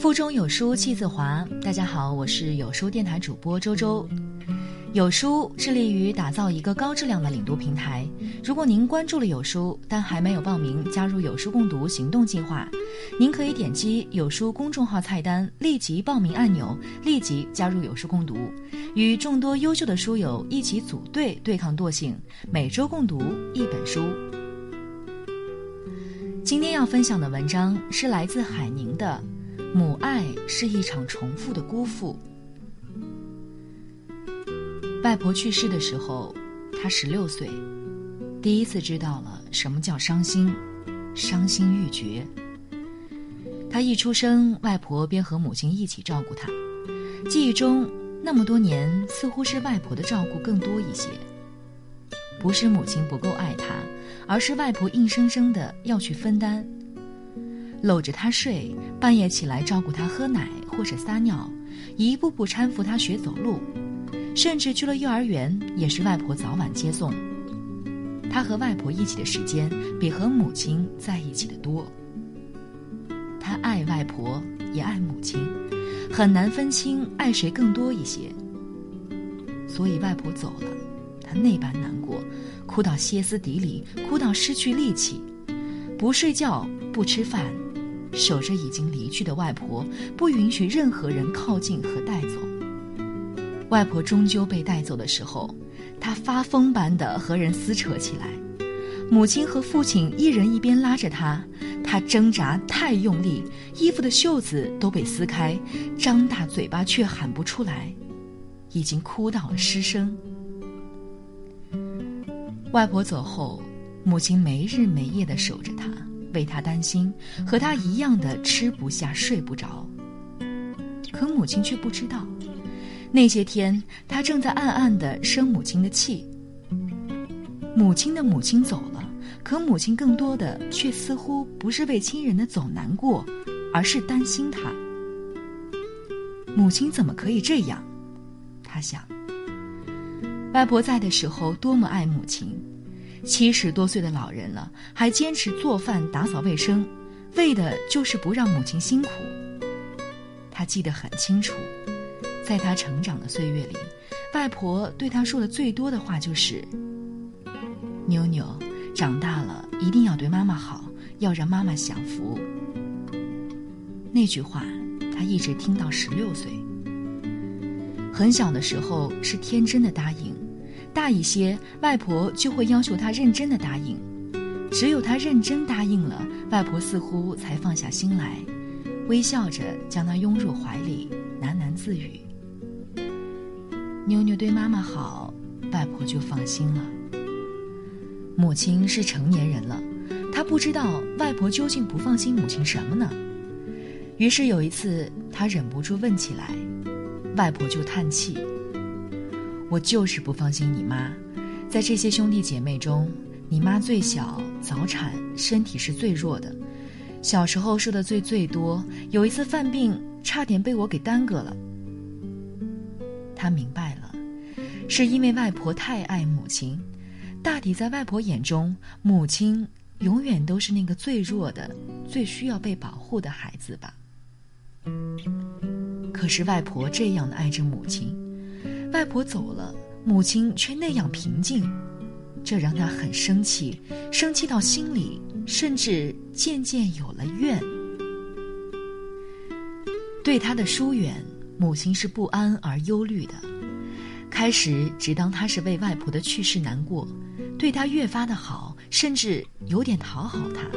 腹中有书气自华。大家好，我是有书电台主播周周。有书致力于打造一个高质量的领读平台。如果您关注了有书，但还没有报名加入有书共读行动计划，您可以点击有书公众号菜单立即报名按钮，立即加入有书共读，与众多优秀的书友一起组队对抗惰性，每周共读一本书。今天要分享的文章是来自海宁的。母爱是一场重复的辜负。外婆去世的时候，他十六岁，第一次知道了什么叫伤心，伤心欲绝。他一出生，外婆便和母亲一起照顾他，记忆中那么多年，似乎是外婆的照顾更多一些。不是母亲不够爱他，而是外婆硬生生的要去分担。搂着他睡，半夜起来照顾他喝奶或者撒尿，一步步搀扶他学走路，甚至去了幼儿园也是外婆早晚接送。他和外婆一起的时间比和母亲在一起的多。他爱外婆也爱母亲，很难分清爱谁更多一些。所以外婆走了，他那般难过，哭到歇斯底里，哭到失去力气，不睡觉，不吃饭。守着已经离去的外婆，不允许任何人靠近和带走。外婆终究被带走的时候，她发疯般的和人撕扯起来。母亲和父亲一人一边拉着他，他挣扎太用力，衣服的袖子都被撕开，张大嘴巴却喊不出来，已经哭到了失声。外婆走后，母亲没日没夜的守着他。为他担心，和他一样的吃不下、睡不着。可母亲却不知道，那些天他正在暗暗的生母亲的气。母亲的母亲走了，可母亲更多的却似乎不是为亲人的走难过，而是担心他。母亲怎么可以这样？他想。外婆在的时候多么爱母亲。七十多岁的老人了，还坚持做饭、打扫卫生，为的就是不让母亲辛苦。他记得很清楚，在他成长的岁月里，外婆对他说的最多的话就是：“妞妞，长大了一定要对妈妈好，要让妈妈享福。”那句话，他一直听到十六岁。很小的时候是天真的答应。大一些，外婆就会要求他认真的答应。只有他认真答应了，外婆似乎才放下心来，微笑着将他拥入怀里，喃喃自语：“妞妞对妈妈好，外婆就放心了。”母亲是成年人了，他不知道外婆究竟不放心母亲什么呢？于是有一次，他忍不住问起来，外婆就叹气。我就是不放心你妈，在这些兄弟姐妹中，你妈最小，早产，身体是最弱的，小时候受的罪最多。有一次犯病，差点被我给耽搁了。他明白了，是因为外婆太爱母亲，大抵在外婆眼中，母亲永远都是那个最弱的、最需要被保护的孩子吧。可是外婆这样的爱着母亲。外婆走了，母亲却那样平静，这让他很生气，生气到心里，甚至渐渐有了怨。对他的疏远，母亲是不安而忧虑的。开始只当他是为外婆的去世难过，对他越发的好，甚至有点讨好他。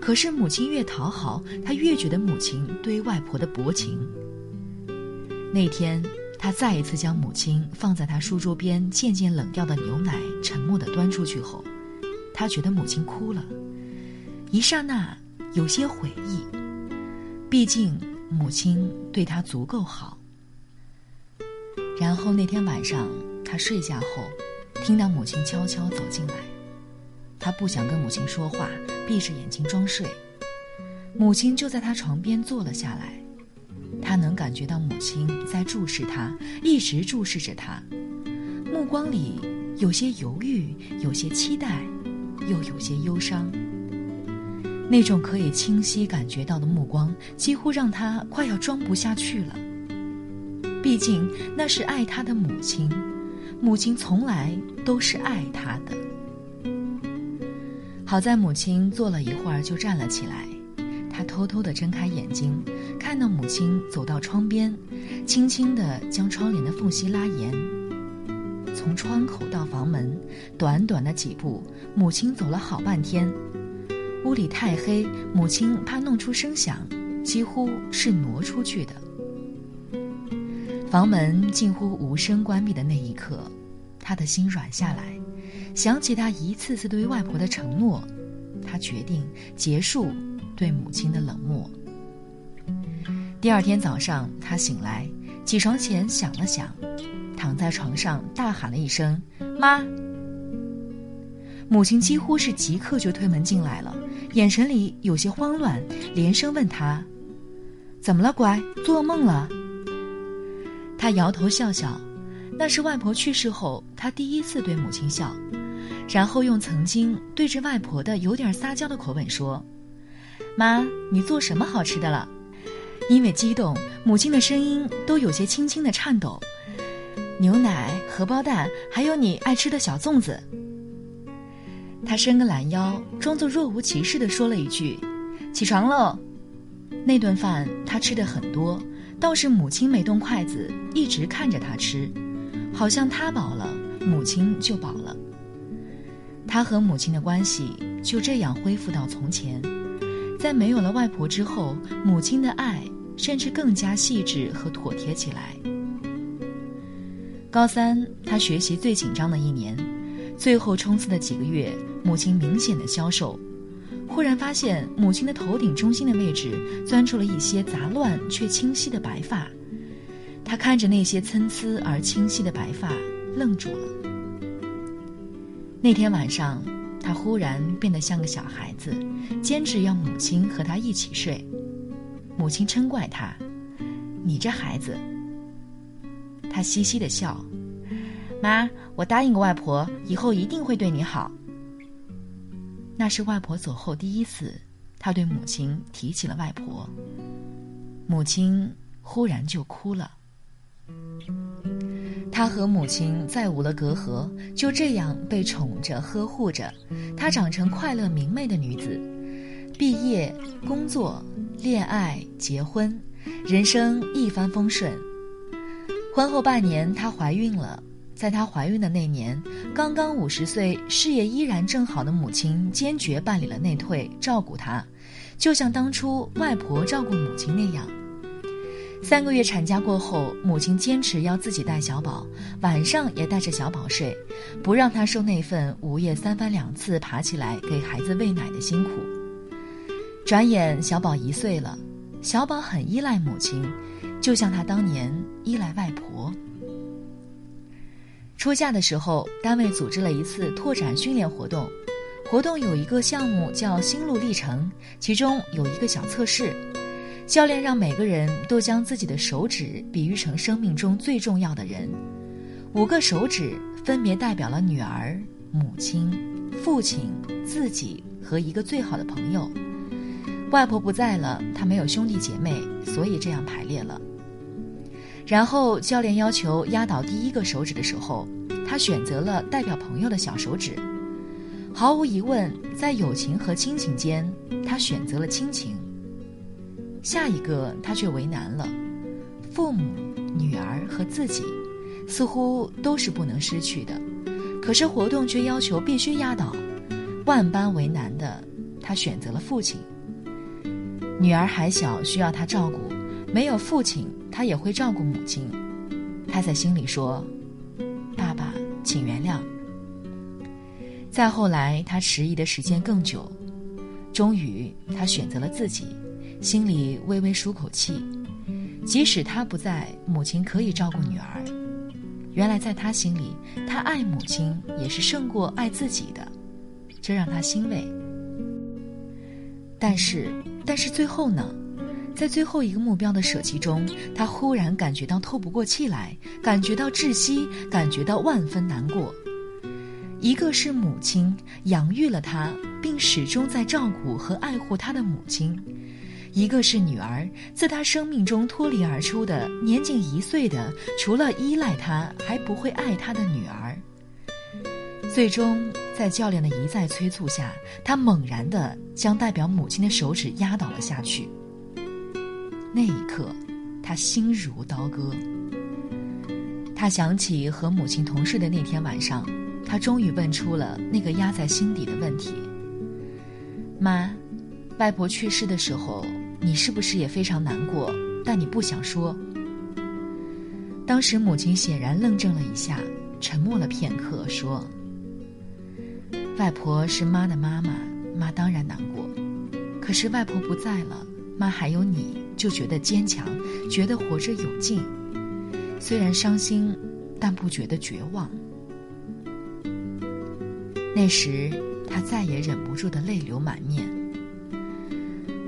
可是母亲越讨好，他越觉得母亲对外婆的薄情。那天。他再一次将母亲放在他书桌边渐渐冷掉的牛奶沉默地端出去后，他觉得母亲哭了，一刹那有些悔意。毕竟母亲对他足够好。然后那天晚上，他睡下后，听到母亲悄悄走进来，他不想跟母亲说话，闭着眼睛装睡。母亲就在他床边坐了下来。他能感觉到母亲在注视他，一直注视着他，目光里有些犹豫，有些期待，又有些忧伤。那种可以清晰感觉到的目光，几乎让他快要装不下去了。毕竟那是爱他的母亲，母亲从来都是爱他的。好在母亲坐了一会儿就站了起来，他偷偷地睁开眼睛，看到母亲走到窗边，轻轻地将窗帘的缝隙拉严。从窗口到房门，短短的几步，母亲走了好半天。屋里太黑，母亲怕弄出声响，几乎是挪出去的。房门近乎无声关闭的那一刻，他的心软下来，想起他一次次对外婆的承诺，他决定结束对母亲的冷漠。第二天早上，他醒来，起床前想了想，躺在床上大喊了一声“妈”。母亲几乎是即刻就推门进来了，眼神里有些慌乱，连声问他：“怎么了，乖？做梦了？”他摇头笑笑，那是外婆去世后他第一次对母亲笑，然后用曾经对着外婆的有点撒娇的口吻说：“妈，你做什么好吃的了？”因为激动，母亲的声音都有些轻轻的颤抖。牛奶、荷包蛋，还有你爱吃的小粽子。他伸个懒腰，装作若无其事的说了一句：“起床喽。”那顿饭他吃的很多。倒是母亲没动筷子，一直看着他吃，好像他饱了，母亲就饱了。他和母亲的关系就这样恢复到从前，在没有了外婆之后，母亲的爱甚至更加细致和妥帖起来。高三，他学习最紧张的一年，最后冲刺的几个月，母亲明显的消瘦。忽然发现母亲的头顶中心的位置钻出了一些杂乱却清晰的白发，他看着那些参差而清晰的白发，愣住了。那天晚上，他忽然变得像个小孩子，坚持要母亲和他一起睡。母亲嗔怪他：“你这孩子。”他嘻嘻的笑：“妈，我答应过外婆，以后一定会对你好。”那是外婆走后第一次，他对母亲提起了外婆。母亲忽然就哭了。他和母亲再无了隔阂，就这样被宠着呵护着。她长成快乐明媚的女子，毕业、工作、恋爱、结婚，人生一帆风顺。婚后半年，她怀孕了。在她怀孕的那年，刚刚五十岁、事业依然正好的母亲坚决办理了内退，照顾她，就像当初外婆照顾母亲那样。三个月产假过后，母亲坚持要自己带小宝，晚上也带着小宝睡，不让他受那份午夜三番两次爬起来给孩子喂奶的辛苦。转眼小宝一岁了，小宝很依赖母亲，就像他当年依赖外婆。出嫁的时候，单位组织了一次拓展训练活动。活动有一个项目叫“心路历程”，其中有一个小测试。教练让每个人都将自己的手指比喻成生命中最重要的人。五个手指分别代表了女儿、母亲、父亲、自己和一个最好的朋友。外婆不在了，他没有兄弟姐妹，所以这样排列了。然后教练要求压倒第一个手指的时候。他选择了代表朋友的小手指，毫无疑问，在友情和亲情间，他选择了亲情。下一个他却为难了，父母、女儿和自己，似乎都是不能失去的，可是活动却要求必须压倒，万般为难的，他选择了父亲。女儿还小，需要他照顾，没有父亲，他也会照顾母亲。他在心里说。爸爸请原谅。再后来，他迟疑的时间更久，终于他选择了自己，心里微微舒口气。即使他不在，母亲可以照顾女儿。原来在他心里，他爱母亲也是胜过爱自己的，这让他欣慰。但是，但是最后呢？在最后一个目标的舍弃中，他忽然感觉到透不过气来，感觉到窒息，感觉到万分难过。一个是母亲养育了他，并始终在照顾和爱护他的母亲；一个是女儿，自他生命中脱离而出的年仅一岁的，除了依赖他，还不会爱他的女儿。最终，在教练的一再催促下，他猛然地将代表母亲的手指压倒了下去。那一刻，他心如刀割。他想起和母亲同睡的那天晚上，他终于问出了那个压在心底的问题：“妈，外婆去世的时候，你是不是也非常难过？但你不想说。”当时母亲显然愣怔了一下，沉默了片刻，说。外婆是妈的妈妈，妈当然难过。可是外婆不在了，妈还有你，就觉得坚强，觉得活着有劲。虽然伤心，但不觉得绝望。那时，他再也忍不住的泪流满面。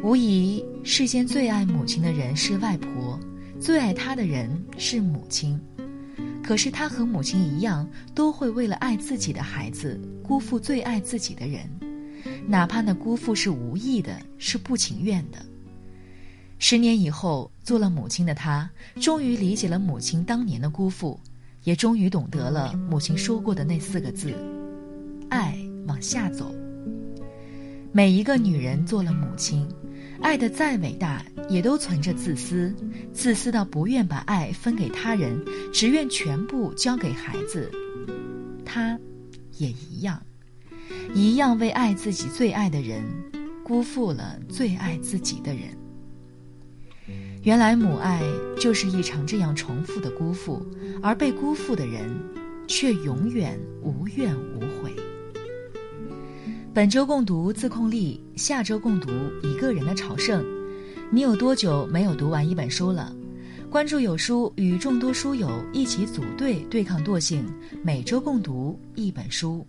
无疑，世间最爱母亲的人是外婆，最爱她的人是母亲。可是他和母亲一样，都会为了爱自己的孩子，辜负最爱自己的人，哪怕那辜负是无意的，是不情愿的。十年以后，做了母亲的他，终于理解了母亲当年的辜负，也终于懂得了母亲说过的那四个字：爱往下走。每一个女人做了母亲。爱的再伟大，也都存着自私，自私到不愿把爱分给他人，只愿全部交给孩子。他，也一样，一样为爱自己最爱的人，辜负了最爱自己的人。原来母爱就是一场这样重复的辜负，而被辜负的人，却永远无怨无悔。本周共读自控力，下周共读一个人的朝圣。你有多久没有读完一本书了？关注有书，与众多书友一起组队对抗惰性。每周共读一本书。